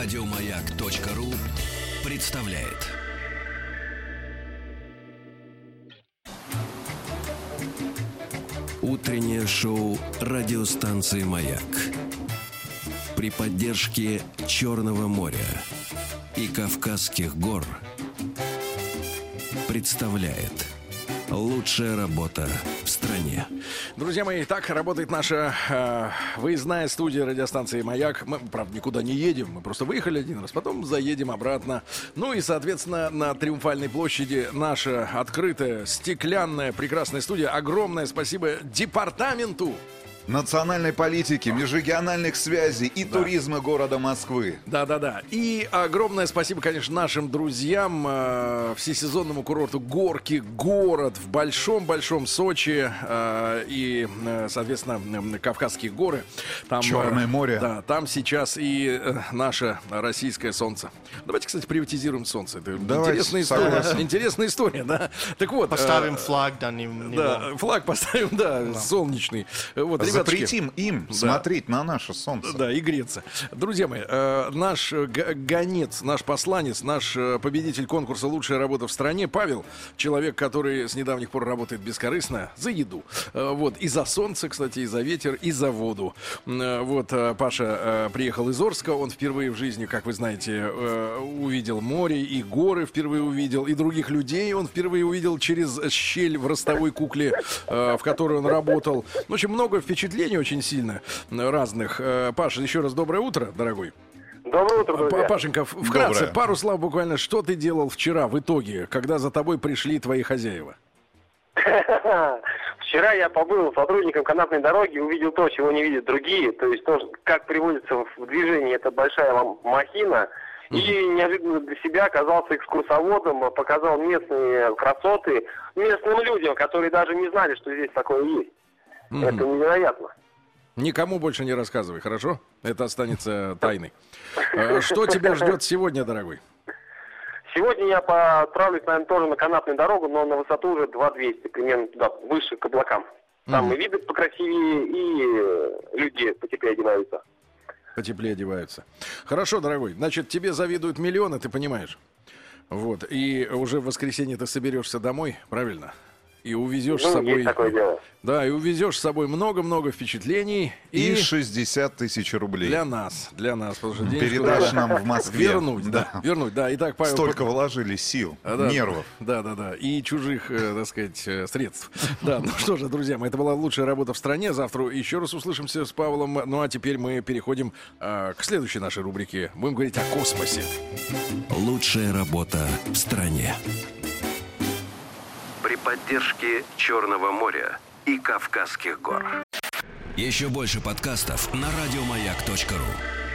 Радиомаяк.ру представляет. Утреннее шоу радиостанции «Маяк» при поддержке Черного моря и Кавказских гор представляет лучшая работа в стране. Друзья мои, так работает наша э, выездная студия радиостанции «Маяк». Мы, правда, никуда не едем, мы просто выехали один раз, потом заедем обратно. Ну и, соответственно, на Триумфальной площади наша открытая, стеклянная, прекрасная студия. Огромное спасибо департаменту национальной политики, межрегиональных связей и Да. туризма города Москвы. Да-да-да. И огромное спасибо, конечно, нашим друзьям, э, всесезонному курорту Горки, город в большом-большом Сочи э, и, э, соответственно, Кавказские горы. Там, Черное э, море. Да, там сейчас и э, наше российское солнце. Давайте, кстати, приватизируем солнце. Это Давайте, интересная история. согласен. Интересная история, да. Так вот. Поставим э, флаг, да, не, не Да, флаг поставим, да, солнечный. Вот, ребятушки. Запретим им Да. смотреть на наше солнце. Да, и греться. Друзья мои, э, наш э, гонец, наш посланец, наш э, победитель конкурса «Лучшая работа в стране» Павел, человек, который с недавних пор работает бескорыстно за еду. Вот, и за солнце, кстати, и за ветер, и за воду. Вот, Паша приехал из Орска, он впервые в жизни, как вы знаете, увидел море и горы впервые увидел, и других людей он впервые увидел через щель в ростовой кукле, в которой он работал. В общем, много впечатлений очень сильно разных. Э, Паша, еще раз доброе утро, дорогой. Доброе утро, друзья. Пашенька, в- вкратце, Доброе. пару слов буквально, что ты делал вчера в итоге, когда за тобой пришли твои хозяева? Вчера я побыл сотрудником канатной дороги, увидел то, чего не видят другие, то есть то, как приводится в движение эта большая м- махина, и неожиданно для себя оказался экскурсоводом, показал местные красоты местным людям, которые даже не знали, что здесь такое есть. Это невероятно. Никому больше не рассказывай, хорошо? Это останется тайной. Э, Что тебя ждет сегодня, дорогой? Сегодня я отправлюсь, наверное, тоже на канатную дорогу, но на высоту уже 2200, примерно туда, выше, к облакам. Там и виды покрасивее, и э, люди потеплее одеваются. Потеплее одеваются. Хорошо, дорогой. Значит, тебе завидуют миллионы, ты понимаешь? Вот. И уже в воскресенье ты соберешься домой, правильно? И увезешь с Ну, собой... есть такое дело. Да, и увезешь с собой много-много впечатлений. И И, 60 тысяч рублей. для нас, для нас, потому что Передашь нам в Москве. Вернуть, да. Вернуть, да. Итак, Павел... Столько вложили сил, А, да, нервов. Да, да, да. И чужих, э, так сказать, э, средств. Да, ну что же, друзья мои, это была лучшая работа в стране. Завтра еще раз услышимся с Павлом. Ну а теперь мы переходим э, к следующей нашей рубрике. Будем говорить о космосе. Лучшая работа в стране. При поддержке Черного моря и Кавказских гор. Еще больше подкастов на радиомаяк.ру.